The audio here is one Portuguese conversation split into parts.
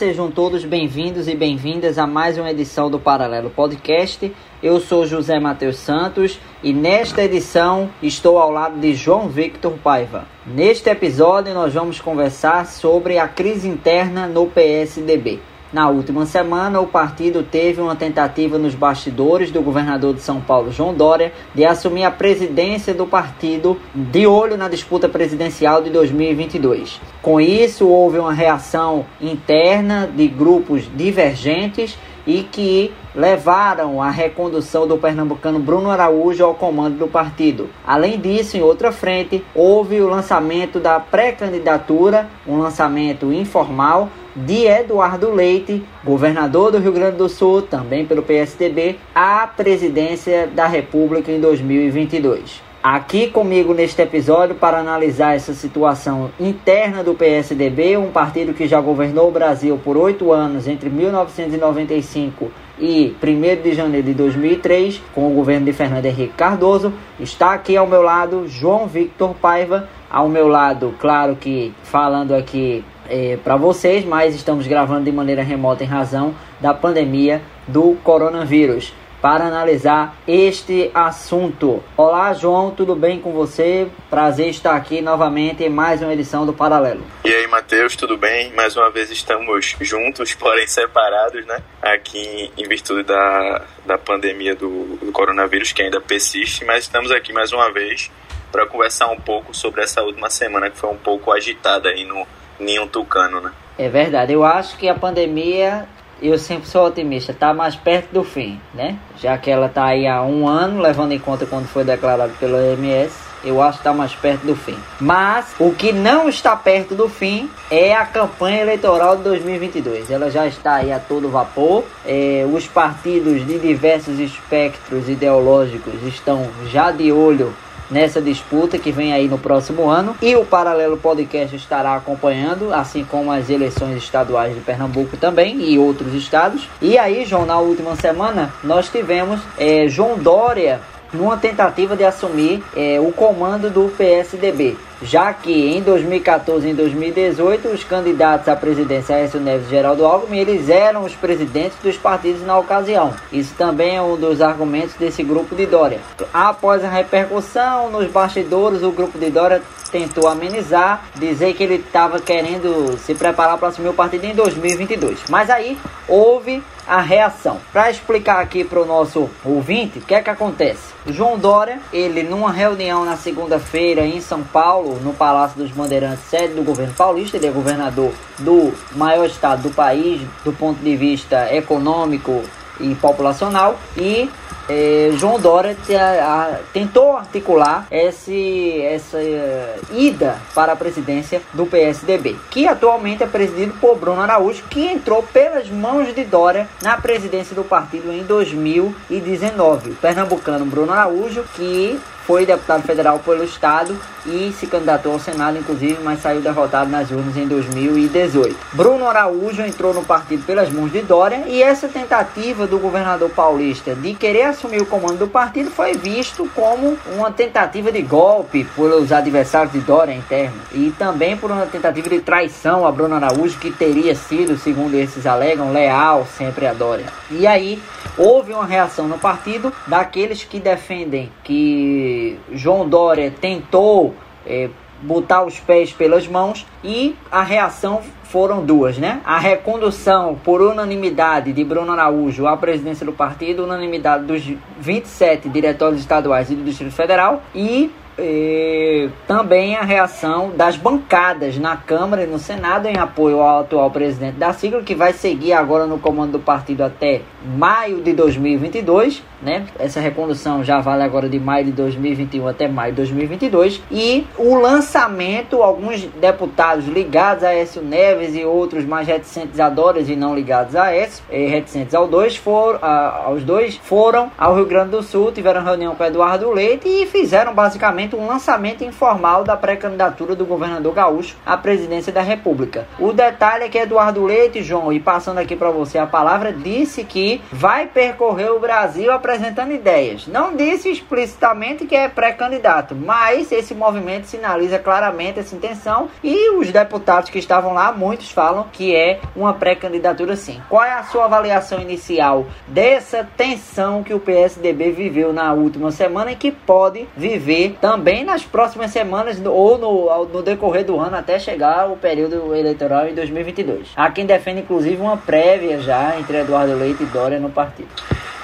sejam todos bem-vindos e bem-vindas a mais uma edição do Paralelo Podcast. Eu sou José Matheus Santos e nesta edição estou ao lado de João Victor Paiva. Neste episódio nós vamos conversar sobre a crise interna no PSDB. Na última semana, o partido teve uma tentativa nos bastidores do governador de São Paulo, João Dória, de assumir a presidência do partido de olho na disputa presidencial de 2022. Com isso, houve uma reação interna de grupos divergentes e que levaram à recondução do pernambucano Bruno Araújo ao comando do partido. Além disso, em outra frente, houve o lançamento da pré-candidatura, um lançamento informal de Eduardo Leite, governador do Rio Grande do Sul, também pelo PSDB, à presidência da República em 2022. Aqui comigo neste episódio para analisar essa situação interna do PSDB, um partido que já governou o Brasil por oito anos, entre 1995 e 1 de janeiro de 2003, com o governo de Fernando Henrique Cardoso. Está aqui ao meu lado João Victor Paiva, ao meu lado, claro que falando aqui é, para vocês, mas estamos gravando de maneira remota em razão da pandemia do coronavírus para analisar este assunto. Olá, João, tudo bem com você? Prazer estar aqui novamente em mais uma edição do Paralelo. E aí, Matheus, tudo bem? Mais uma vez estamos juntos, porém separados, né? Aqui em virtude da, da pandemia do, do coronavírus, que ainda persiste, mas estamos aqui mais uma vez para conversar um pouco sobre essa última semana que foi um pouco agitada aí no Ninho Tucano, né? É verdade, eu acho que a pandemia eu sempre sou otimista, está mais perto do fim, né? Já que ela está aí há um ano, levando em conta quando foi declarado pelo OMS, eu acho que está mais perto do fim. Mas o que não está perto do fim é a campanha eleitoral de 2022. Ela já está aí a todo vapor. É, os partidos de diversos espectros ideológicos estão já de olho nessa disputa que vem aí no próximo ano. E o Paralelo Podcast estará acompanhando, assim como as eleições estaduais de Pernambuco também e outros estados. E aí, João, na última semana nós tivemos é, João Dória numa tentativa de assumir é, o comando do PSDB já que em 2014 e em 2018 os candidatos à presidência Aécio Neves e Geraldo Alckmin eles eram os presidentes dos partidos na ocasião. Isso também é um dos argumentos desse grupo de Dória. Após a repercussão nos bastidores, o grupo de Dória tentou amenizar, dizer que ele estava querendo se preparar para assumir o partido em 2022. Mas aí houve a reação. Para explicar aqui para o nosso ouvinte, o que é que acontece? João Dória, ele numa reunião na segunda-feira em São Paulo, no Palácio dos Bandeirantes, sede do governo paulista, ele é governador do maior estado do país, do ponto de vista econômico e populacional, e é, João Dória a, a, tentou articular esse, essa uh, ida para a presidência do PSDB, que atualmente é presidido por Bruno Araújo, que entrou pelas mãos de Dória na presidência do partido em 2019. O pernambucano Bruno Araújo, que foi deputado federal pelo Estado e se candidatou ao Senado, inclusive, mas saiu derrotado nas urnas em 2018. Bruno Araújo entrou no partido pelas mãos de Dória e essa tentativa do governador paulista de querer assumir o comando do partido foi visto como uma tentativa de golpe pelos adversários de Dória interno e também por uma tentativa de traição a Bruno Araújo, que teria sido, segundo esses alegam, leal sempre a Dória. E aí houve uma reação no partido daqueles que defendem que João Dória tentou é, botar os pés pelas mãos e a reação foram duas, né? A recondução por unanimidade de Bruno Araújo à presidência do partido, unanimidade dos 27 diretórios estaduais e do Distrito Federal e e também a reação das bancadas na Câmara e no Senado em apoio ao atual presidente da sigla, que vai seguir agora no comando do partido até maio de 2022, né? Essa recondução já vale agora de maio de 2021 até maio de 2022 e o lançamento alguns deputados ligados a Écio Neves e outros mais reticentes a Dória e não ligados a Écio, eh, reticentes ao dois foram a, aos dois foram ao Rio Grande do Sul, tiveram reunião com Eduardo Leite e fizeram basicamente momento um lançamento informal da pré-candidatura do governador gaúcho à presidência da República. O detalhe é que Eduardo Leite, João, e passando aqui para você a palavra, disse que vai percorrer o Brasil apresentando ideias. Não disse explicitamente que é pré-candidato, mas esse movimento sinaliza claramente essa intenção e os deputados que estavam lá, muitos falam que é uma pré-candidatura sim. Qual é a sua avaliação inicial dessa tensão que o PSDB viveu na última semana e que pode viver também nas próximas semanas ou no, no decorrer do ano até chegar o período eleitoral em 2022? Há quem defende inclusive uma prévia já entre Eduardo Leite e Dória no partido.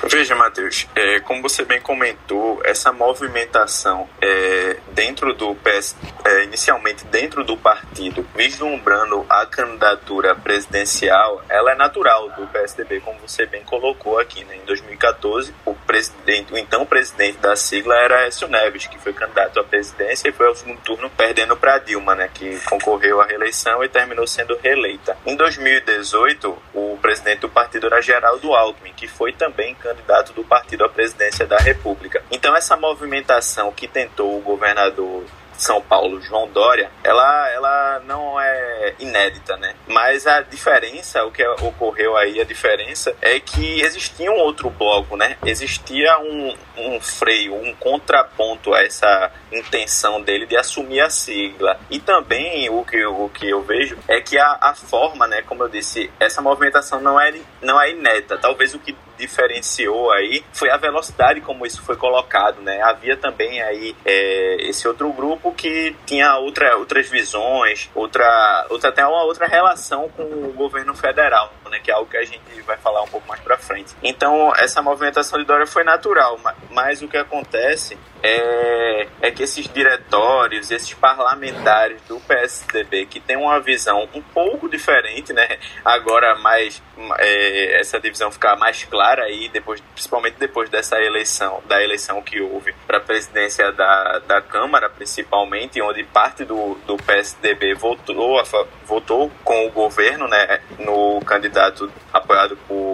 Veja, Matheus, é, como você bem comentou, essa movimentação é, dentro do PS, é, inicialmente dentro do partido, vislumbrando a candidatura presidencial, ela é natural do PSDB, como você bem colocou aqui. Né? Em 2014, o, presidente, o então presidente da sigla era Écio Neves, que foi candidato à presidência e foi ao segundo turno perdendo para Dilma, né, que concorreu à reeleição e terminou sendo reeleita. Em 2018, o presidente do partido era Geraldo Alckmin, que foi também candidato do partido à presidência da República. Então, essa movimentação que tentou o governador são Paulo, João Dória, ela, ela não é inédita, né? Mas a diferença, o que ocorreu aí, a diferença é que existia um outro bloco, né? Existia um, um freio, um contraponto a essa intenção dele de assumir a sigla. E também o que, o que eu vejo é que a, a forma, né? Como eu disse, essa movimentação não é, não é inédita. Talvez o que diferenciou aí foi a velocidade como isso foi colocado, né? Havia também aí é, esse outro grupo que tinha outra, outras visões, outra, outra até uma outra relação com o governo federal, né, que é algo que a gente vai falar um pouco mais para frente. Então, essa movimentação de Dória foi natural, mas, mas o que acontece é, é que esses diretórios, esses parlamentares do PSDB que tem uma visão um pouco diferente, né, agora mais é, essa divisão ficar mais clara aí, depois, principalmente depois dessa eleição, da eleição que houve para a presidência da, da Câmara, principalmente, onde parte do, do PSDB votou, votou com o governo, né, no candidato apoiado por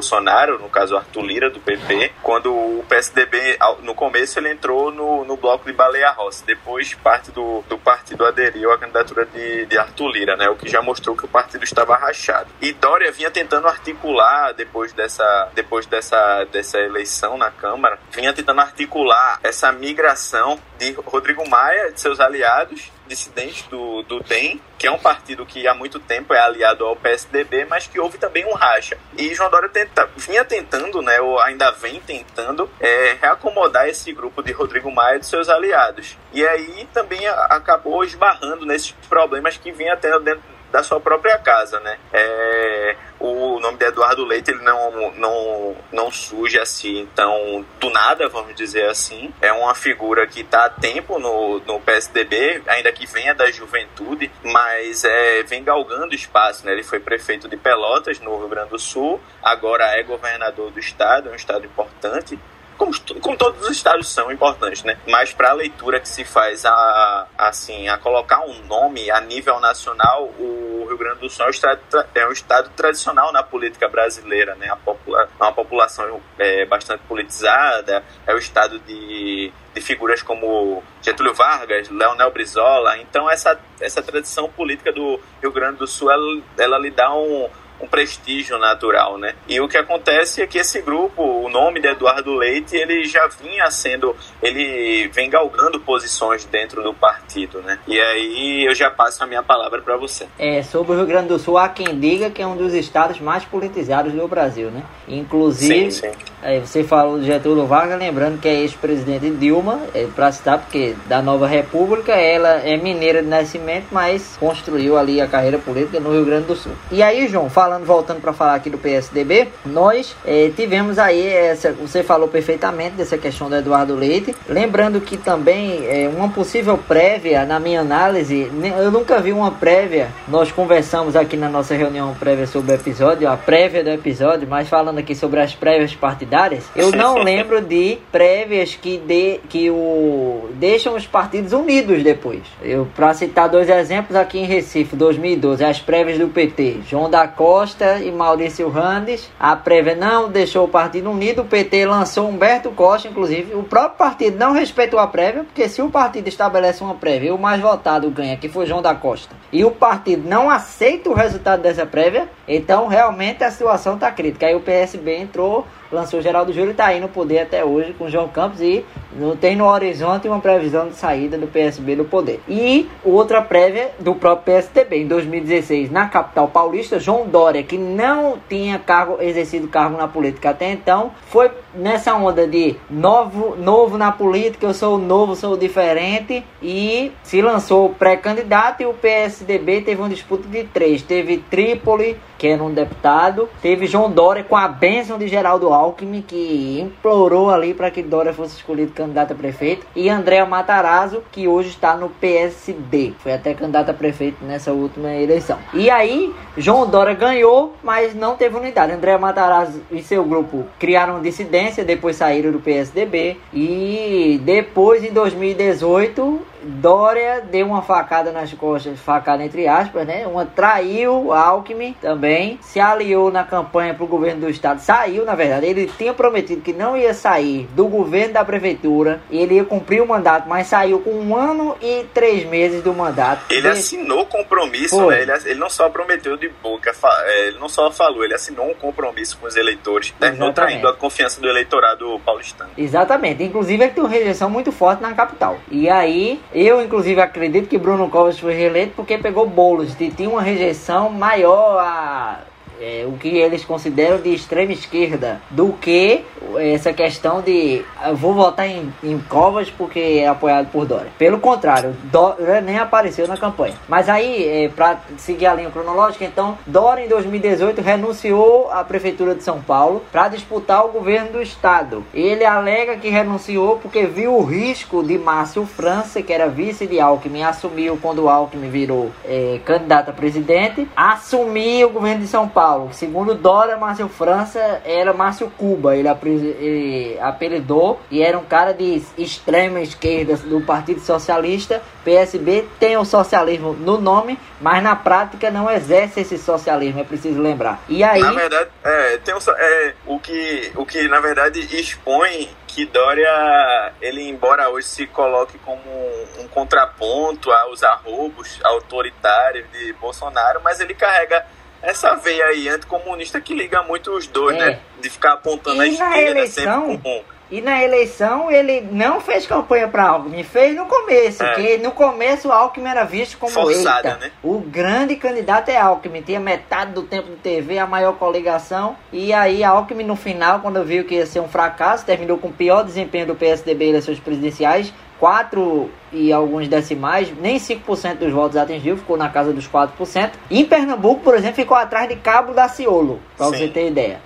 Bolsonaro, no caso Arthur Lira, do PP, quando o PSDB, no começo, ele entrou no, no bloco de Baleia Rossi, depois parte do, do partido aderiu à candidatura de, de Arthur Lira, né, o que já mostrou que o partido estava rachado. E Dória vinha tentando articular depois dessa depois dessa dessa eleição na Câmara, vinha tentando articular essa migração de Rodrigo Maia de seus aliados dissidentes do, do DEM, que é um partido que há muito tempo é aliado ao PSDB, mas que houve também um racha. E João Dória tenta, vinha tentando, né, ou ainda vem tentando, é, reacomodar esse grupo de Rodrigo Maia e de seus aliados. E aí também acabou esbarrando nesses problemas que vinha tendo dentro da sua própria casa, né? É, o nome de Eduardo Leite ele não, não, não surge assim, então do nada, vamos dizer assim. É uma figura que está há tempo no, no PSDB, ainda que venha da juventude, mas é, vem galgando espaço, né? Ele foi prefeito de Pelotas, no Rio Grande do Sul, agora é governador do estado, é um estado importante como, como todos os estados são importantes, né? Mas para a leitura que se faz a, assim, a colocar um nome a nível nacional, o Rio Grande do Sul é um estado, é um estado tradicional na política brasileira, né? A popula, é uma população é, bastante politizada, é o estado de, de figuras como Getúlio Vargas, Leonel Brizola. Então essa, essa tradição política do Rio Grande do Sul, ela, ela lhe dá um um prestígio natural, né? E o que acontece é que esse grupo, o nome de Eduardo Leite, ele já vinha sendo, ele vem galgando posições dentro do partido, né? E aí eu já passo a minha palavra para você. É, sobre o Rio Grande do Sul, há quem diga que é um dos estados mais politizados do Brasil, né? Inclusive, sim, sim. É, você falou de Getúlio Vargas, lembrando que é ex-presidente Dilma, é, para citar, porque da Nova República, ela é mineira de nascimento, mas construiu ali a carreira política no Rio Grande do Sul. E aí, João, fala falando, voltando para falar aqui do PSDB, nós é, tivemos aí essa, você falou perfeitamente dessa questão do Eduardo Leite. Lembrando que também é, uma possível prévia, na minha análise, eu nunca vi uma prévia. Nós conversamos aqui na nossa reunião prévia sobre o episódio, a prévia do episódio, mas falando aqui sobre as prévias partidárias, eu não lembro de prévias que, de, que o, deixam os partidos unidos depois. Eu, para citar dois exemplos, aqui em Recife, 2012, as prévias do PT, João da Costa Costa e Maurício Randes. A prévia não deixou o Partido Unido. O PT lançou Humberto Costa, inclusive. O próprio partido não respeitou a prévia, porque se o partido estabelece uma prévia e o mais votado ganha, que foi João da Costa, e o partido não aceita o resultado dessa prévia, então realmente a situação está crítica. Aí o PSB entrou lançou Geraldo Júlio está aí no poder até hoje com João Campos e não tem no horizonte uma previsão de saída do PSB do poder. E outra prévia do próprio PSDB em 2016 na capital paulista, João Dória, que não tinha cargo exercido cargo na política até então, foi nessa onda de novo, novo na política, eu sou novo, sou diferente e se lançou pré-candidato e o PSDB teve uma disputa de três, teve Trípoli, que era um deputado, teve João Dória com a bênção de Geraldo Alckmin, que implorou ali para que Dória fosse escolhido candidato a prefeito, e Andréa Matarazzo, que hoje está no PSD, foi até candidato a prefeito nessa última eleição. E aí, João Dória ganhou, mas não teve unidade. Andréa Matarazzo e seu grupo criaram dissidência, depois saíram do PSDB, e depois, em 2018, Dória deu uma facada nas costas, facada entre aspas, né? Uma traiu Alckmin também, se aliou na campanha para o governo do estado, saiu na verdade. Ele tinha prometido que não ia sair do governo da prefeitura, ele ia cumprir o mandato, mas saiu com um ano e três meses do mandato. Ele assinou compromisso, né? ele, ele, não só prometeu de boca, é, ele não só falou, ele assinou um compromisso com os eleitores, terminou traindo a confiança do eleitorado paulistano. Exatamente, inclusive ele tem uma rejeição muito forte na capital. E aí eu, inclusive, acredito que Bruno Covas foi reeleito porque pegou bolos. E tinha uma rejeição maior a é, o que eles consideram de extrema esquerda do que essa questão de vou votar em, em Covas porque é apoiado por Dória. Pelo contrário, Dória nem apareceu na campanha. Mas aí, é, para seguir a linha cronológica, então, Dória em 2018 renunciou à prefeitura de São Paulo para disputar o governo do estado. Ele alega que renunciou porque viu o risco de Márcio França, que era vice de Alckmin, assumiu quando Alckmin virou é, candidato a presidente, assumir o governo de São Paulo Paulo. Segundo Dória, Márcio França era Márcio Cuba. Ele, ele apelidou e era um cara de extrema esquerda do Partido Socialista. PSB tem o socialismo no nome, mas na prática não exerce esse socialismo, é preciso lembrar. E aí. Na verdade, é, tem um, é, o, que, o que na verdade expõe que Dória, ele embora hoje se coloque como um, um contraponto aos arrobos autoritários de Bolsonaro, mas ele carrega essa veia aí anticomunista que liga muito os dois, é. né? De ficar apontando e a esquerda eleição, sempre com... E na eleição ele não fez campanha para Alckmin, fez no começo, é. porque no começo o Alckmin era visto como Forçada, eita, né? o grande candidato é Alckmin, tinha metade do tempo de TV, a maior coligação, e aí Alckmin no final, quando viu que ia ser um fracasso, terminou com o pior desempenho do PSDB em eleições presidenciais, 4 e alguns decimais, nem 5% dos votos atingiu, ficou na casa dos 4%. Em Pernambuco, por exemplo, ficou atrás de Cabo da Ciolo, para você ter ideia.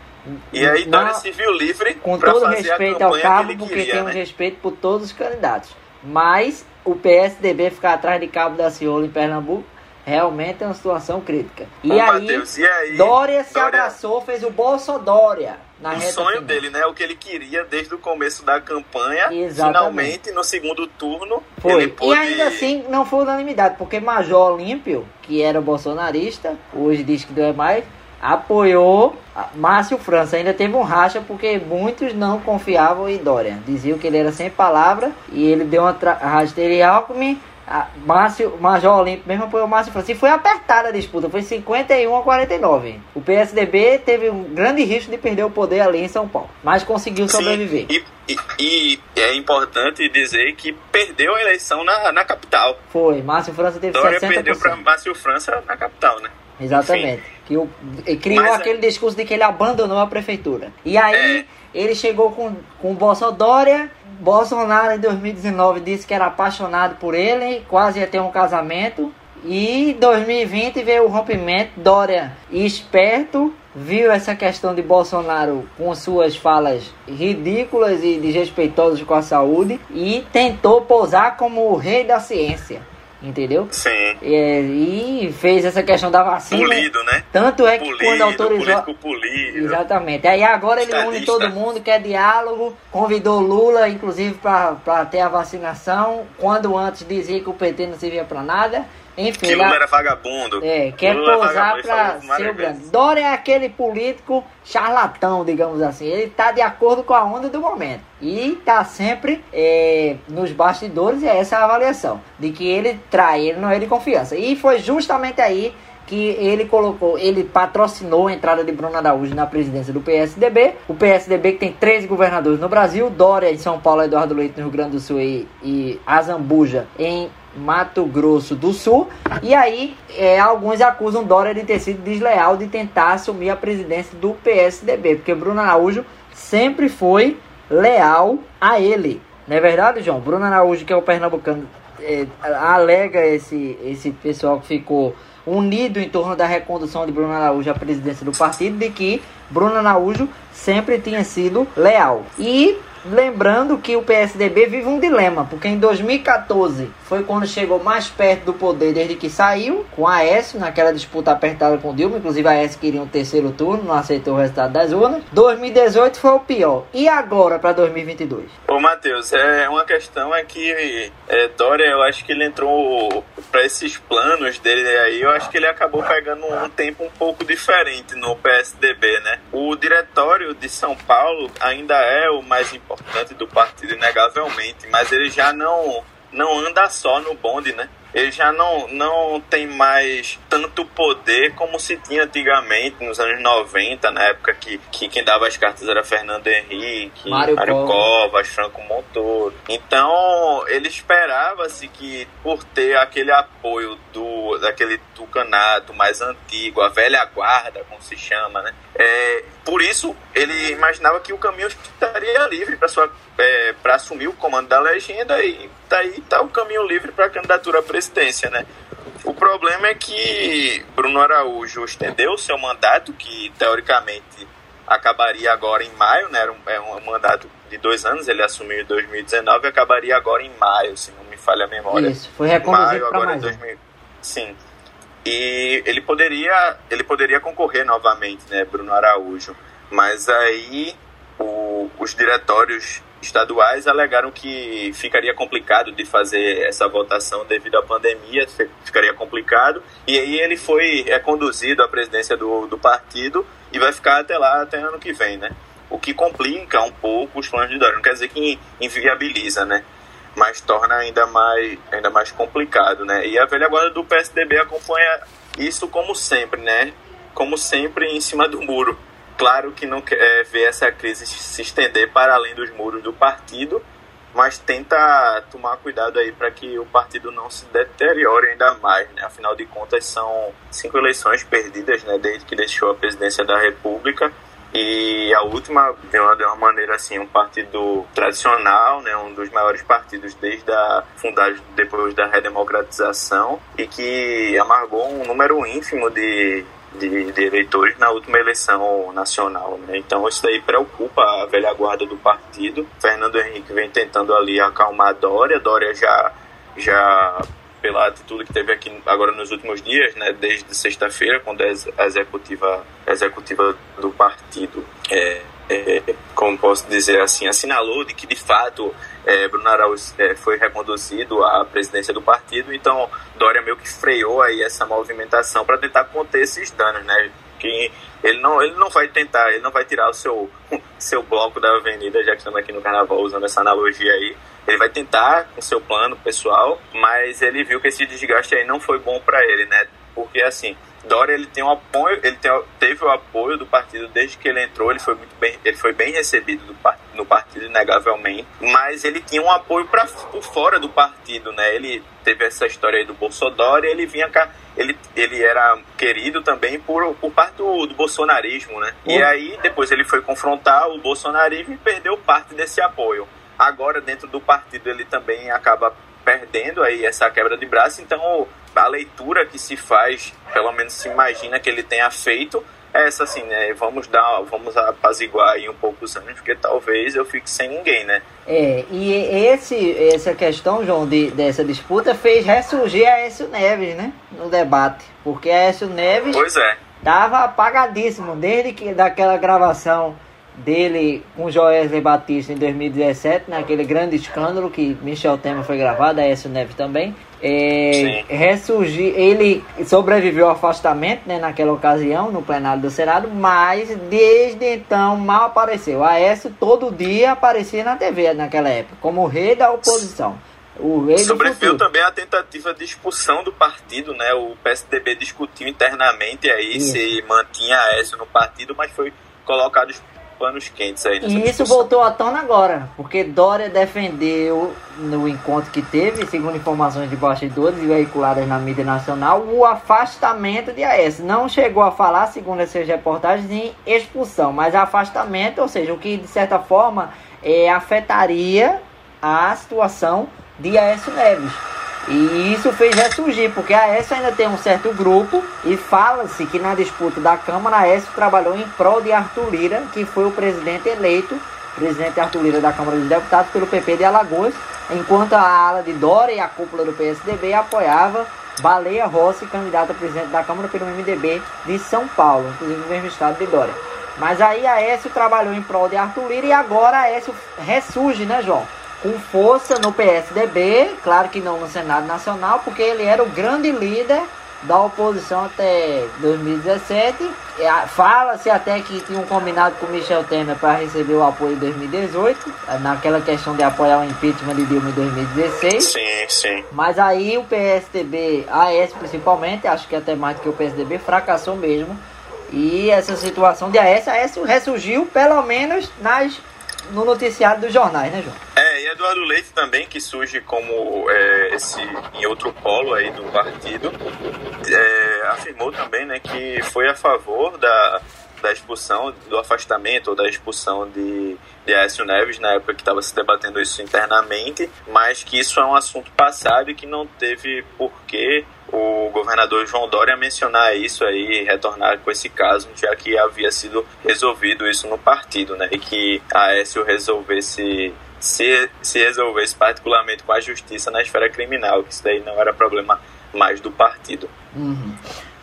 E aí Dória se viu livre Com todo respeito ao Cabo, porque queria, temos né? respeito por todos os candidatos. Mas o PSDB ficar atrás de Cabo da Ciolo em Pernambuco realmente é uma situação crítica. E, aí, e aí, Dória se Dória... abraçou, fez o Bolso Dória o sonho final. dele, né? O que ele queria desde o começo da campanha. Exatamente. Finalmente, no segundo turno, foi. Pôde... E ainda assim, não foi unanimidade, porque Major Olímpio, que era bolsonarista, hoje diz que não é mais, apoiou Márcio França. Ainda teve um racha porque muitos não confiavam em Dória. Diziam que ele era sem palavra e ele deu uma rasteira em Alckmin a Márcio, Major Olímpio mesmo apoiou o Márcio Francisco. Foi apertada a disputa, foi 51 a 49. O PSDB teve um grande risco de perder o poder ali em São Paulo, mas conseguiu sobreviver. Sim, e, e, e, é importante dizer que perdeu a eleição na, na capital. Foi, Márcio França teve Dória 60%. perdeu para Márcio França na capital, né? Exatamente. Que o, criou mas, é aquele discurso de que ele abandonou a prefeitura. E aí é... ele chegou com, com o Bolsonaro Bolsonaro em 2019 disse que era apaixonado por ele, quase ia ter um casamento. E em 2020 veio o rompimento. Dória, esperto, viu essa questão de Bolsonaro com suas falas ridículas e desrespeitosas com a saúde e tentou posar como o rei da ciência entendeu? Sim. É, e fez essa questão da vacina. Polido, né? Tanto é que polido, quando autorizou. Polido. Exatamente. Aí agora ele Estadista. une todo mundo, quer diálogo, convidou Lula, inclusive, para ter a vacinação, quando antes dizia que o PT não servia para nada. Enfim, que Lula lá- era vagabundo. É, quer Lula pra falou ser o grande. Dória é aquele político charlatão, digamos assim. Ele tá de acordo com a onda do momento. E tá sempre é, nos bastidores, e é essa a avaliação. De que ele trai, ele não é de confiança. E foi justamente aí que ele colocou, ele patrocinou a entrada de Bruno Araújo na presidência do PSDB. O PSDB que tem 13 governadores no Brasil, Dória em São Paulo, Eduardo Leite no Rio Grande do Sul e, e Azambuja em Mato Grosso do Sul. E aí, é, alguns acusam Dória de ter sido desleal de tentar assumir a presidência do PSDB, porque Bruno Araújo sempre foi leal a ele. Não é verdade, João? Bruno Araújo, que é o pernambucano, é, alega esse, esse pessoal que ficou unido em torno da recondução de Bruno Araújo à presidência do partido, de que Bruno Araújo sempre tinha sido leal. E lembrando que o PSDB vive um dilema, porque em 2014 foi quando chegou mais perto do poder desde que saiu, com a Aécio, naquela disputa apertada com Dilma, inclusive a Aécio queria um terceiro turno, não aceitou o resultado das urnas. 2018 foi o pior. E agora para 2022? Ô, Matheus, é uma questão é que é, Dória, eu acho que ele entrou para esses planos dele aí, eu acho que ele acabou pegando um tempo um pouco diferente no PSDB, né? O diretório de São Paulo ainda é o mais importante do partido, inegavelmente, mas ele já não, não anda só no bonde, né? Ele já não, não tem mais tanto poder como se tinha antigamente, nos anos 90, na época que, que quem dava as cartas era Fernando Henrique, Mário Covas. Covas, Franco Montoro. Então, ele esperava-se que, por ter aquele apoio do daquele tucanato mais antigo, a velha guarda, como se chama, né? É, por isso, ele imaginava que o caminho estaria livre para sua é, assumir o comando da legenda e daí tá o caminho livre para a candidatura à presidência, né? O problema é que Bruno Araújo estendeu o seu mandato, que teoricamente acabaria agora em maio, né? Era um, é um mandato de dois anos, ele assumiu em 2019 e acabaria agora em maio, se não me falha a memória. Isso, foi reconduzido Maio, agora mais em um. 2000. Sim. E ele poderia, ele poderia concorrer novamente, né, Bruno Araújo. Mas aí o- os diretórios estaduais alegaram que ficaria complicado de fazer essa votação devido à pandemia, fi- ficaria complicado. E aí ele foi é, conduzido à presidência do, do partido e vai ficar até lá, até ano que vem, né? O que complica um pouco os planos de Dória. Não quer dizer que inviabiliza, né? Mas torna ainda mais, ainda mais complicado, né? E a velha guarda do PSDB acompanha isso como sempre, né? Como sempre em cima do muro. Claro que não quer é, ver essa crise se estender para além dos muros do partido, mas tenta tomar cuidado aí para que o partido não se deteriore ainda mais, né? Afinal de contas são cinco eleições perdidas, né? Desde que deixou a presidência da República e a última de uma, de uma maneira assim um partido tradicional né um dos maiores partidos desde a fundagem depois da redemocratização e que amargou um número ínfimo de de, de eleitores na última eleição nacional, né? Então isso daí preocupa a velha guarda do partido. Fernando Henrique vem tentando ali acalmar Dória. Dória já já pela atitude que teve aqui agora nos últimos dias, né, desde sexta-feira, quando a ex- a executiva, a executiva do partido, é, é, como posso dizer assim, assinalou de que de fato é, Bruno Araújo é, foi reconduzido à presidência do partido, então Dória meio que freou aí essa movimentação para tentar conter esses danos, né? Que ele não, ele não vai tentar, ele não vai tirar o seu, seu bloco da avenida, já que estamos aqui no carnaval usando essa analogia aí. Ele vai tentar com seu plano pessoal, mas ele viu que esse desgaste aí não foi bom para ele, né? Porque assim, Dória ele tem um apoio, ele tem, teve o apoio do partido desde que ele entrou, ele foi muito bem, ele foi bem recebido do, no partido inegavelmente, mas ele tinha um apoio para por fora do partido, né? Ele teve essa história aí do Bolsonaro, e ele vinha cá, ele, ele era querido também por, por parte do, do bolsonarismo, né? E aí depois ele foi confrontar o bolsonarismo e perdeu parte desse apoio. Agora dentro do partido ele também acaba perdendo aí essa quebra de braço, então a leitura que se faz, pelo menos se imagina que ele tenha feito, é essa assim, né? Vamos dar, vamos apaziguar aí um pouco os anos, porque talvez eu fique sem ninguém, né? É, e esse, essa questão, João, de, dessa disputa fez ressurgir a Aécio Neves, né? No debate. Porque a Aécio Neves Pois é. tava apagadíssimo desde que daquela gravação dele com Joesley Batista em 2017, naquele grande escândalo que Michel Temer foi gravado, a Écio Neves também. É, ressurgir, ele sobreviveu ao afastamento né, naquela ocasião, no plenário do Senado, mas desde então mal apareceu. A Aécio todo dia aparecia na TV naquela época, como rei da oposição. O rei Sobreviveu também a tentativa de expulsão do partido, né? O PSDB discutiu internamente aí Isso. se mantinha Aécio no partido, mas foi colocado panos quentes aí E isso voltou à tona agora, porque Dória defendeu no encontro que teve, segundo informações de bastidores e veiculadas na mídia nacional, o afastamento de Aécio. Não chegou a falar, segundo essas reportagens, em expulsão, mas afastamento, ou seja, o que de certa forma é, afetaria a situação de Aécio Neves. E isso fez ressurgir, porque a Aécio ainda tem um certo grupo e fala-se que na disputa da Câmara, a Aécio trabalhou em prol de Arthur Lira, que foi o presidente eleito, presidente Arthur Lira da Câmara dos Deputados pelo PP de Alagoas, enquanto a ala de Dória e a cúpula do PSDB apoiava Baleia Rossi, candidata a presidente da Câmara pelo MDB de São Paulo, inclusive no mesmo estado de Dória. Mas aí a Aécio trabalhou em prol de Arthur Lira e agora a Aécio ressurge, né, João? Com força no PSDB, claro que não no Senado Nacional, porque ele era o grande líder da oposição até 2017. Fala-se até que tinha um combinado com Michel Temer para receber o apoio em 2018, naquela questão de apoiar o impeachment de Dilma em 2016. Sim, sim. Mas aí o PSDB, AS principalmente, acho que até mais do que o PSDB, fracassou mesmo. E essa situação de AS, AS ressurgiu pelo menos nas no noticiário dos jornais, né, João? É, Eduardo Leite também, que surge como é, esse em outro polo aí do partido, é, afirmou também né, que foi a favor da, da expulsão, do afastamento ou da expulsão de, de Aécio Neves, na época que estava se debatendo isso internamente, mas que isso é um assunto passado e que não teve porquê o governador João Dória mencionar isso aí, retornar com esse caso, já que havia sido resolvido isso no partido, né? E que Aécio resolvesse se, se resolvesse particularmente com a justiça na esfera criminal, que isso daí não era problema mais do partido. Uhum.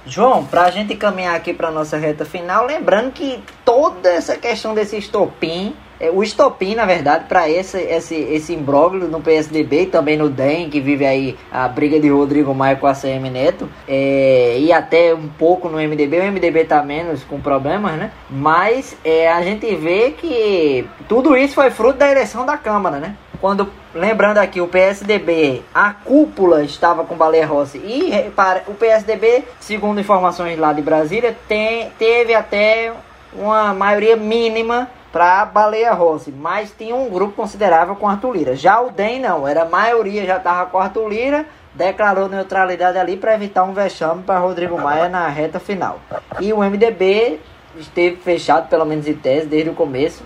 João, para a gente caminhar aqui para nossa reta final, lembrando que toda essa questão desse estopim é, o estopim, na verdade, para esse, esse, esse imbróglio no PSDB e também no DEM, que vive aí a briga de Rodrigo Maia com a CM Neto, é, e até um pouco no MDB, o MDB tá menos com problemas, né? Mas é, a gente vê que tudo isso foi fruto da eleição da Câmara, né? Quando, lembrando aqui, o PSDB, a cúpula estava com Baleia Rossi e para, o PSDB, segundo informações lá de Brasília, tem, teve até uma maioria mínima para Baleia Rossi, mas tinha um grupo considerável com Arthur Lira. Já o DEM não, era a maioria já estava com Arthur Lira, declarou neutralidade ali para evitar um vexame para Rodrigo Maia na reta final. E o MDB esteve fechado, pelo menos em tese, desde o começo,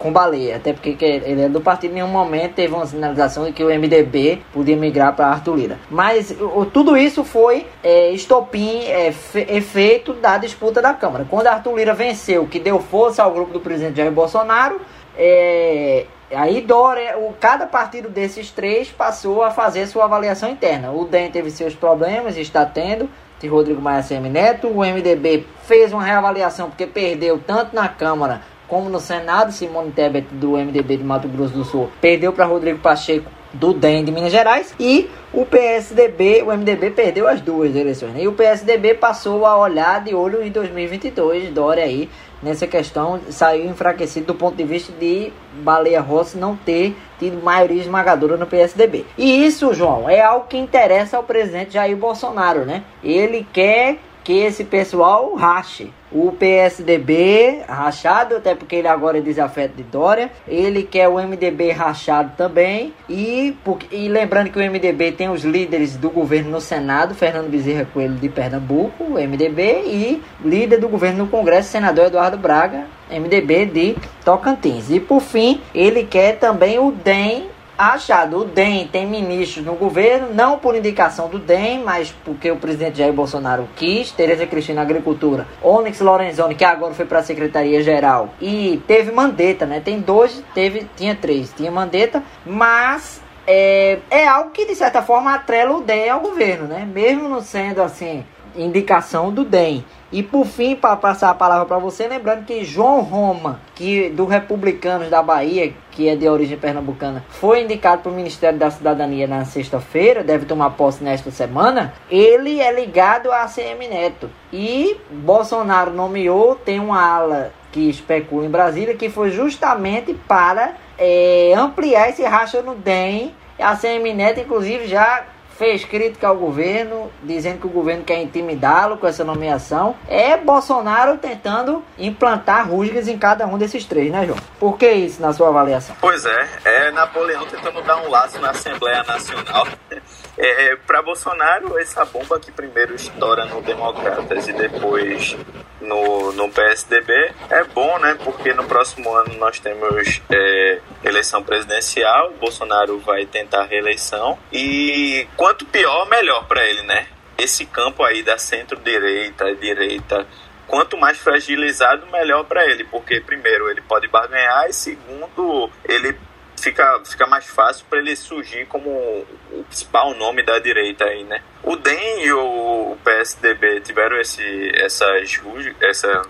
com baleia, até porque ele é do partido, em nenhum momento teve uma sinalização de que o MDB podia migrar para Arthur Lira. Mas o, tudo isso foi é, estopim, é, efeito da disputa da Câmara. Quando Arthur Lira venceu, que deu força ao grupo do presidente Jair Bolsonaro, é, Aí Dória, o, cada partido desses três passou a fazer sua avaliação interna. O DEM teve seus problemas, está tendo, de Rodrigo Maia Semi Neto. O MDB fez uma reavaliação porque perdeu tanto na Câmara como no Senado, Simone Tebet, do MDB de Mato Grosso do Sul, perdeu para Rodrigo Pacheco, do DEM de Minas Gerais, e o PSDB, o MDB perdeu as duas eleições, né? e o PSDB passou a olhar de olho em 2022, Dória aí, nessa questão, saiu enfraquecido do ponto de vista de Baleia Rossi não ter tido maioria esmagadora no PSDB. E isso, João, é algo que interessa ao presidente Jair Bolsonaro, né? Ele quer que esse pessoal rache. O PSDB rachado, até porque ele agora é desafeto de Dória. Ele quer o MDB rachado também. E, porque, e lembrando que o MDB tem os líderes do governo no Senado, Fernando Bezerra Coelho de Pernambuco, MDB, e líder do governo no Congresso, senador Eduardo Braga, MDB de Tocantins. E por fim, ele quer também o DEM achado. O DEM tem ministros no governo, não por indicação do DEM, mas porque o presidente Jair Bolsonaro quis. Tereza Cristina Agricultura, Onyx Lorenzoni, que agora foi para a Secretaria-Geral, e teve Mandetta, né? Tem dois, teve, tinha três, tinha Mandetta, mas é, é algo que de certa forma atrela o DEM ao governo, né? Mesmo não sendo assim indicação do DEM. E por fim, para passar a palavra para você, lembrando que João Roma, que do Republicanos da Bahia, que é de origem pernambucana, foi indicado para o Ministério da Cidadania na sexta-feira, deve tomar posse nesta semana. Ele é ligado a ACM Neto. E Bolsonaro nomeou, tem uma ala que especula em Brasília, que foi justamente para é, ampliar esse racha no DEM. A ACM Neto, inclusive, já fez crítica ao governo, dizendo que o governo quer intimidá-lo com essa nomeação. É Bolsonaro tentando implantar rusgas em cada um desses três, né, João? Por que isso na sua avaliação? Pois é, é Napoleão tentando dar um laço na Assembleia Nacional. É, Para Bolsonaro, essa bomba que primeiro estoura no Democratas e depois no, no PSDB é bom, né? Porque no próximo ano nós temos é, eleição presidencial, Bolsonaro vai tentar reeleição e quanto pior, melhor para ele, né? Esse campo aí da centro-direita, direita, quanto mais fragilizado, melhor para ele, porque primeiro ele pode barganhar e segundo ele fica, fica mais fácil para ele surgir como o principal nome da direita aí, né? O DEM e o PSDB tiveram esse, essas, essa,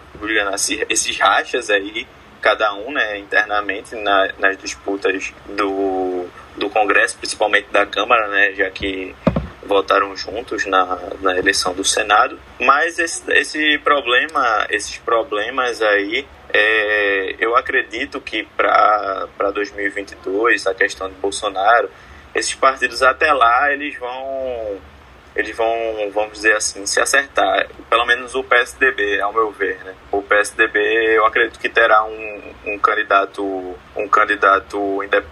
esses rachas aí, cada um, né, internamente na, nas disputas do, do Congresso, principalmente da Câmara, né, já que votaram juntos na, na eleição do Senado. Mas esse, esse problema, esses problemas aí é, eu acredito que para 2022, a questão de Bolsonaro, esses partidos até lá eles vão eles vão, vamos dizer assim, se acertar. Pelo menos o PSDB, ao meu ver, né? O PSDB, eu acredito que terá um, um candidato, um candidato,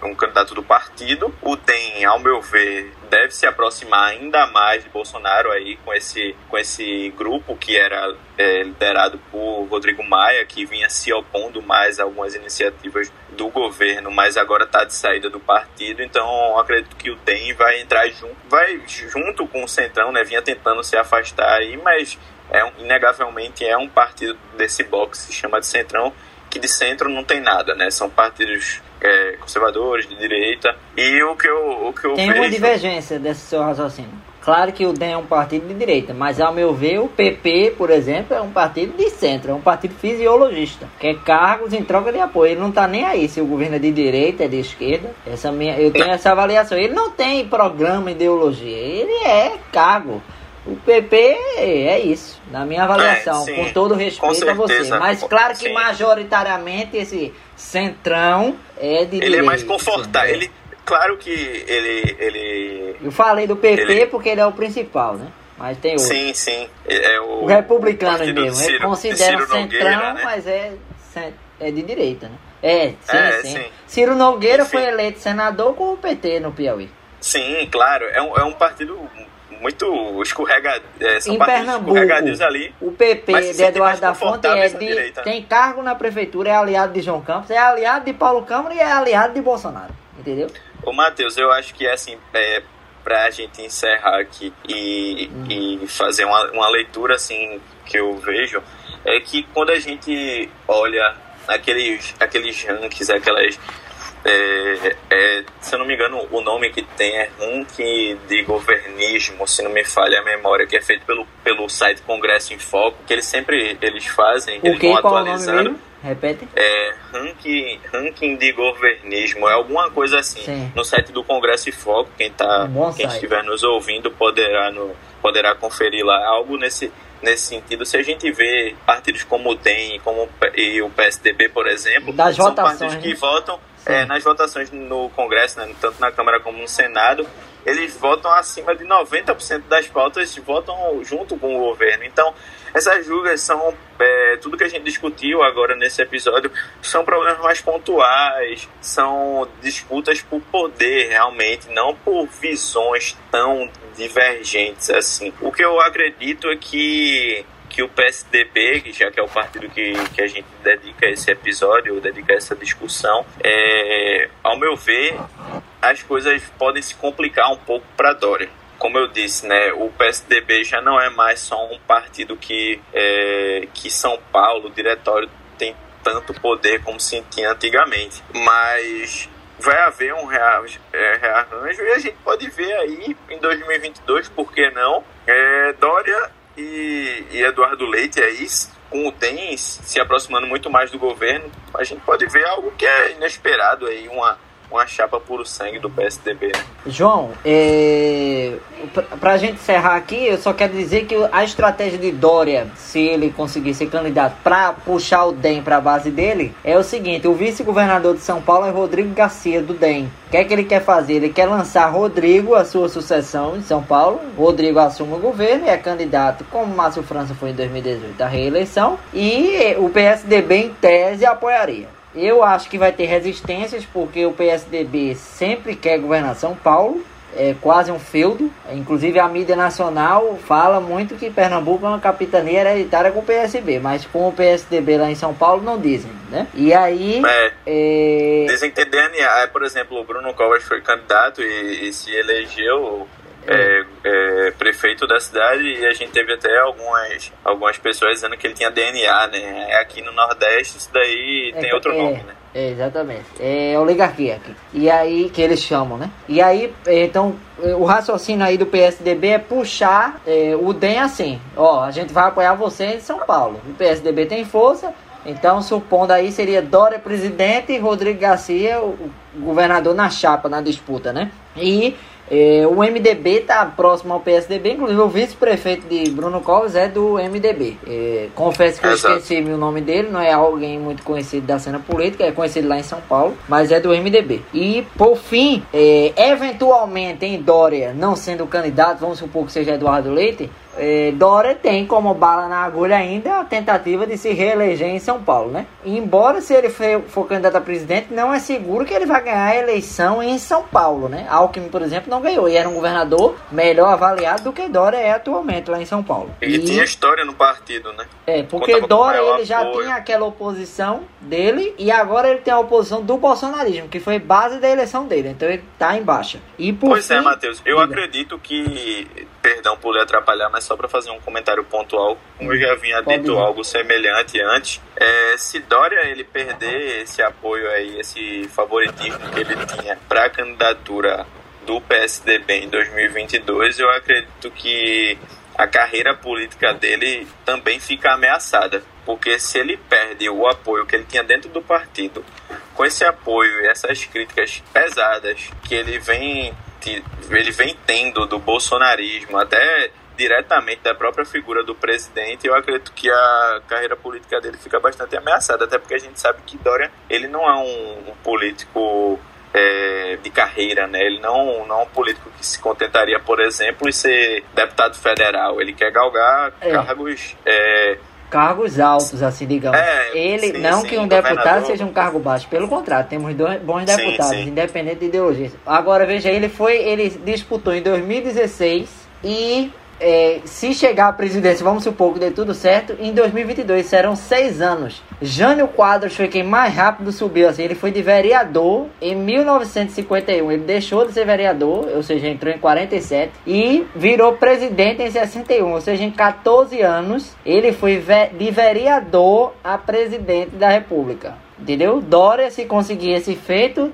um candidato do partido. O DEM, ao meu ver, deve se aproximar ainda mais de Bolsonaro aí com esse, com esse grupo que era é, liderado por Rodrigo Maia, que vinha se opondo mais a algumas iniciativas do governo, mas agora está de saída do partido. Então, acredito que o DEM vai entrar junto, vai junto com o Centrão, né? Vinha tentando se afastar aí, mas é inegavelmente é um partido desse bloco que se chama de Centrão, que de centro não tem nada, né? São partidos é, conservadores, de direita. E o que eu, o que eu Tem vejo... uma divergência desse seu raciocínio. Claro que o DEM é um partido de direita, mas ao meu ver, o PP, por exemplo, é um partido de centro, é um partido fisiologista, quer cargos em troca de apoio. Ele não está nem aí se o governo é de direita, é de esquerda. Essa minha, eu tenho essa avaliação. Ele não tem programa, ideologia, ele é cargo. O PP é isso, na minha avaliação, é, com todo respeito com a você. Mas claro que sim. majoritariamente esse centrão é de Ele é mais confortável. Ele, claro que ele, ele. Eu falei do PP ele... porque ele é o principal, né? Mas tem outro. Sim, sim. É o, o republicano mesmo. Ciro, ele considera centrão, Nogueira, né? mas é, é de direita, né? É, sim, é, sim. sim. Ciro Nogueira Enfim. foi eleito senador com o PT no Piauí. Sim, claro. É um, é um partido muito escorrega, é, são em Pernambuco, ali. O PP de Eduardo da Fonte é de, direita, né? tem cargo na prefeitura, é aliado de João Campos, é aliado de Paulo Câmara e é aliado de Bolsonaro. Entendeu? Ô, Matheus, eu acho que é assim, é, pra gente encerrar aqui e, e fazer uma, uma leitura assim que eu vejo, é que quando a gente olha aqueles, aqueles rankings, aquelas é, é, se eu não me engano, o nome que tem é ranking de governismo, se não me falha a memória, que é feito pelo, pelo site Congresso em Foco, que eles sempre eles fazem, o eles vão Qual atualizando. Repete. É ranking, ranking de governismo, é alguma coisa assim. Sim. No site do Congresso em Foco, quem, tá, um quem estiver nos ouvindo poderá, no, poderá conferir lá algo nesse, nesse sentido. Se a gente vê partidos como o DEM como, e o PSDB, por exemplo, das são votações, partidos que né? votam é, nas votações no Congresso, né, tanto na Câmara como no Senado, eles votam acima de 90% das pautas, votam junto com o governo. Então, essas julgas são, é, tudo que a gente discutiu agora nesse episódio, são problemas mais pontuais, são disputas por poder realmente, não por visões tão divergentes assim. O que eu acredito é que que o PSDB, que já que é o partido que, que a gente dedica esse episódio, dedica essa discussão, é, ao meu ver, as coisas podem se complicar um pouco para Dória como eu disse, né, o PSDB já não é mais só um partido que, é, que São Paulo, o diretório, tem tanto poder como se tinha antigamente. Mas vai haver um é, rearranjo e a gente pode ver aí em 2022, por que não, é, Dória e, e Eduardo Leite aí, com o DEM se aproximando muito mais do governo, a gente pode ver algo que é inesperado aí, uma uma chapa puro sangue do PSDB. Né? João, é... para a gente encerrar aqui, eu só quero dizer que a estratégia de Dória, se ele conseguir ser candidato para puxar o DEM para a base dele, é o seguinte: o vice-governador de São Paulo é Rodrigo Garcia, do DEM. O que é que ele quer fazer? Ele quer lançar Rodrigo, a sua sucessão em São Paulo. Rodrigo assume o governo e é candidato, como Márcio França foi em 2018, à reeleição. E o PSDB, em tese, apoiaria. Eu acho que vai ter resistências porque o PSDB sempre quer governar São Paulo, é quase um feudo. Inclusive a mídia nacional fala muito que Pernambuco é uma capitania hereditária com o PSB, mas com o PSDB lá em São Paulo não dizem, né? E aí. É, é... Dizem que tem DNA. Por exemplo, o Bruno Covas foi candidato e, e se elegeu é, é, prefeito da cidade e a gente teve até algumas, algumas pessoas dizendo que ele tinha DNA, né? Aqui no Nordeste isso daí é, tem outro nome, né? É, exatamente. É oligarquia aqui. E aí, que eles chamam, né? E aí, então, o raciocínio aí do PSDB é puxar é, o DEM assim. Ó, a gente vai apoiar você em São Paulo. O PSDB tem força, então, supondo aí, seria Dória presidente e Rodrigo Garcia, o governador na chapa, na disputa, né? E é, o MDB está próximo ao PSDB, inclusive o vice-prefeito de Bruno Covas é do MDB. É, confesso que eu esqueci o nome dele, não é alguém muito conhecido da cena política, é conhecido lá em São Paulo, mas é do MDB. E, por fim, é, eventualmente em Dória, não sendo candidato, vamos supor que seja Eduardo Leite, é, Dória tem como bala na agulha ainda a tentativa de se reeleger em São Paulo, né? Embora se ele for, for, candidato a presidente, não é seguro que ele vai ganhar a eleição em São Paulo, né? Alckmin, por exemplo, não ganhou e era um governador melhor avaliado do que Dória é atualmente lá em São Paulo. Ele e... tinha história no partido, né? É, porque Dória ele já apoio. tinha aquela oposição dele e agora ele tem a oposição do bolsonarismo, que foi base da eleição dele, então ele tá em baixa. E por pois é, fim... é, Matheus, eu Diga. acredito que, perdão por lhe atrapalhar, mas só para fazer um comentário pontual, como eu já vinha Pode dito ir. algo semelhante antes, é, se Dória ele perder esse apoio aí, esse favoritismo que ele tinha para a candidatura do PSDB em 2022, eu acredito que a carreira política dele também fica ameaçada, porque se ele perde o apoio que ele tinha dentro do partido, com esse apoio e essas críticas pesadas que ele vem ele vem tendo do bolsonarismo, até diretamente da própria figura do presidente, eu acredito que a carreira política dele fica bastante ameaçada, até porque a gente sabe que Dória ele não é um, um político é, de carreira, né? Ele não, não é um político que se contentaria, por exemplo, em ser deputado federal. Ele quer galgar é. cargos é, cargos altos, assim, digamos. É, ele, sim, não sim, que um deputado seja um cargo baixo, pelo contrário, temos dois bons deputados, sim, independente de ideologia. Agora, veja, ele foi, ele disputou em 2016 e é, se chegar à presidência, vamos supor que dê tudo certo, em 2022 serão seis anos. Jânio Quadros foi quem mais rápido subiu, assim, ele foi de vereador em 1951, ele deixou de ser vereador, ou seja, entrou em 47, e virou presidente em 61, ou seja, em 14 anos ele foi de vereador a presidente da república. Entendeu? Dória, se conseguir esse feito,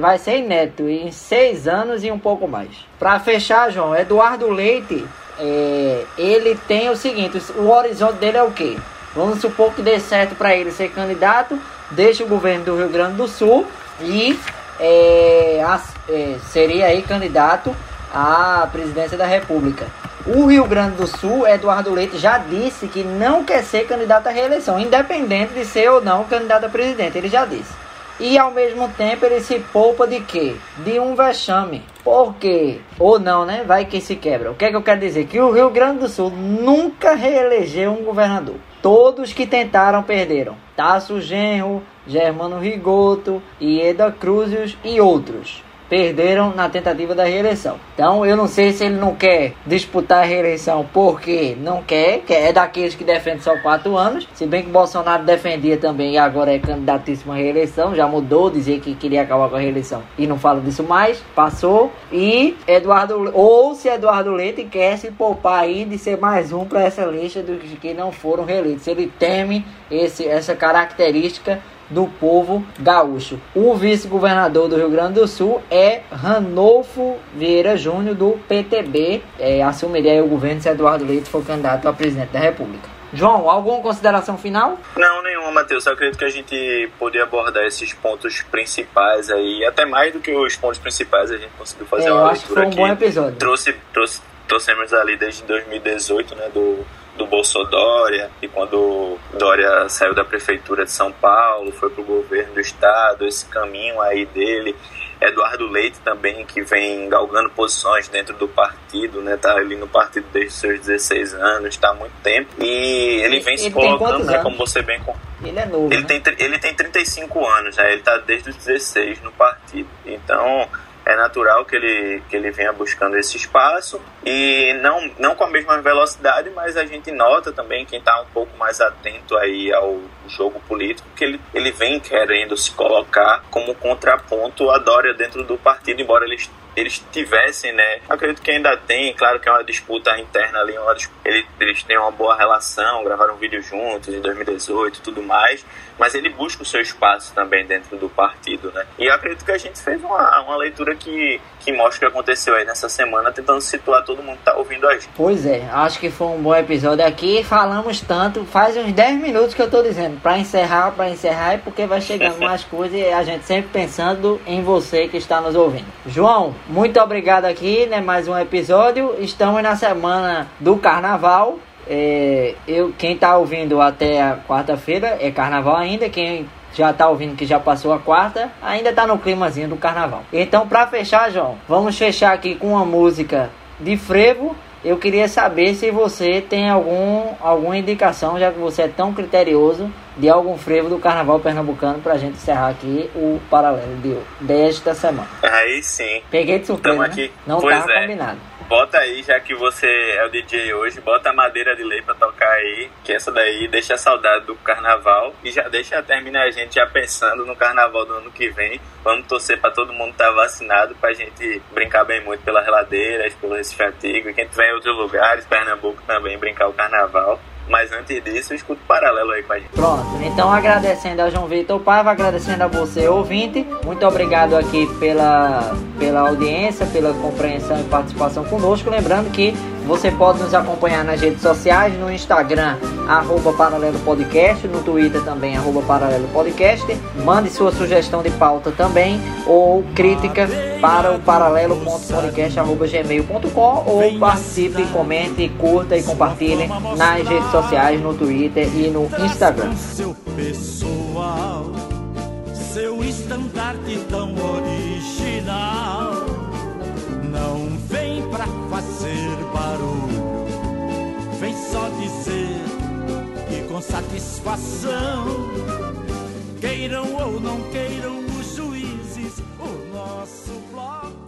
vai ser inédito em seis anos e um pouco mais. Para fechar, João, Eduardo Leite é, ele tem o seguinte: o horizonte dele é o quê? Vamos supor que dê certo para ele ser candidato, deixa o governo do Rio Grande do Sul e é, a, é, seria aí candidato à presidência da República. O Rio Grande do Sul, Eduardo Leite já disse que não quer ser candidato à reeleição, independente de ser ou não candidato a presidente. Ele já disse. E ao mesmo tempo ele se poupa de quê? De um vexame. Por quê? Ou não, né? Vai que se quebra. O que é que eu quero dizer? Que o Rio Grande do Sul nunca reelegeu um governador. Todos que tentaram perderam. Tasso Genro, Germano Rigoto, Ieda Cruzius e outros perderam na tentativa da reeleição. Então eu não sei se ele não quer disputar a reeleição porque não quer, que é daqueles que defendem só quatro anos, se bem que Bolsonaro defendia também e agora é candidatíssimo à reeleição, já mudou, dizer que queria acabar com a reeleição e não fala disso mais, passou. E Eduardo, ou se Eduardo Leite quer se poupar aí de ser mais um para essa lista dos que não foram reeleitos. Ele teme esse, essa característica do povo gaúcho. O vice-governador do Rio Grande do Sul é Ranolfo Vieira Júnior, do PTB. É, assumiria o governo se Eduardo Leite for candidato a presidente da República. João, alguma consideração final? Não, nenhuma, Matheus. Eu acredito que a gente poderia abordar esses pontos principais aí, até mais do que os pontos principais, a gente conseguiu fazer é, uma acho leitura que foi um bom episódio. Trouxe, trouxe, trouxemos ali desde 2018, né, do, do Bolsonaro, e quando Dória saiu da prefeitura de São Paulo, foi para o governo do estado, esse caminho aí dele Eduardo Leite também, que vem galgando posições dentro do partido, né? Tá ali no partido desde os seus 16 anos, está há muito tempo. E ele vem ele se colocando, né? Como você bem... Ele é novo, ele, né? tem, ele tem 35 anos, né? Ele está desde os 16 no partido. Então é natural que ele, que ele venha buscando esse espaço e não, não com a mesma velocidade, mas a gente nota também quem está um pouco mais atento aí ao jogo político que ele, ele vem querendo se colocar como contraponto à Dória dentro do partido, embora eles eles tivessem, né? Acredito que ainda tem, claro que é uma disputa interna ali, uma, eles, eles têm uma boa relação, gravaram um vídeo juntos em 2018 e tudo mais, mas ele busca o seu espaço também dentro do partido, né? E acredito que a gente fez uma, uma leitura que, que mostra o que aconteceu aí nessa semana, tentando situar todo mundo que tá ouvindo a gente. Pois é, acho que foi um bom episódio aqui. Falamos tanto, faz uns 10 minutos que eu tô dizendo, para encerrar, para encerrar, é porque vai chegando mais coisas e a gente sempre pensando em você que está nos ouvindo. João, muito obrigado aqui, né? Mais um episódio. Estamos na semana do carnaval. É, eu, quem tá ouvindo até a quarta-feira é carnaval ainda. Quem já tá ouvindo que já passou a quarta, ainda tá no climazinho do carnaval. Então, para fechar, João, vamos fechar aqui com uma música de frevo. Eu queria saber se você tem algum, alguma indicação, já que você é tão criterioso, de algum frevo do carnaval pernambucano pra gente encerrar aqui o paralelo de, desta semana. Aí sim. Peguei de surpresa. Né? Aqui. Não pois tava é. combinado bota aí, já que você é o DJ hoje, bota a madeira de lei pra tocar aí, que essa daí deixa a saudade do carnaval e já deixa terminar a gente já pensando no carnaval do ano que vem. Vamos torcer pra todo mundo estar tá vacinado pra gente brincar bem muito pelas reladeiras, pelo Recife Antigo, e quem tiver em outros lugares, Pernambuco também, brincar o carnaval. Mas antes disso, eu escuto paralelo aí com a gente. Pronto, então agradecendo a João Vitor Paiva, agradecendo a você, ouvinte. Muito obrigado aqui pela, pela audiência, pela compreensão e participação conosco. Lembrando que você pode nos acompanhar nas redes sociais, no Instagram, arroba Paralelo Podcast, no Twitter também, arroba Paralelo Podcast. Mande sua sugestão de pauta também, ou crítica para o paralelo.podcast.gmail.com ou participe, comente, curta e compartilhe nas redes sociais, no Twitter e no Instagram. Seu pessoal, seu estandarte tão original, não pra fazer barulho, vem só dizer que com satisfação, queiram ou não queiram os juízes, o nosso bloco